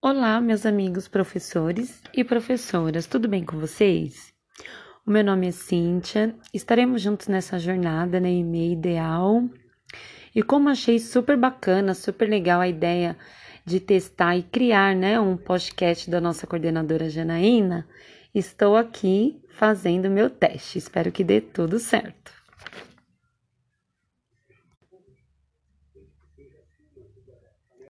Olá, meus amigos professores e professoras, tudo bem com vocês? O meu nome é Cíntia, estaremos juntos nessa jornada né, na EMEI Ideal. E como achei super bacana, super legal a ideia de testar e criar né, um podcast da nossa coordenadora Janaína, estou aqui fazendo meu teste. Espero que dê tudo certo.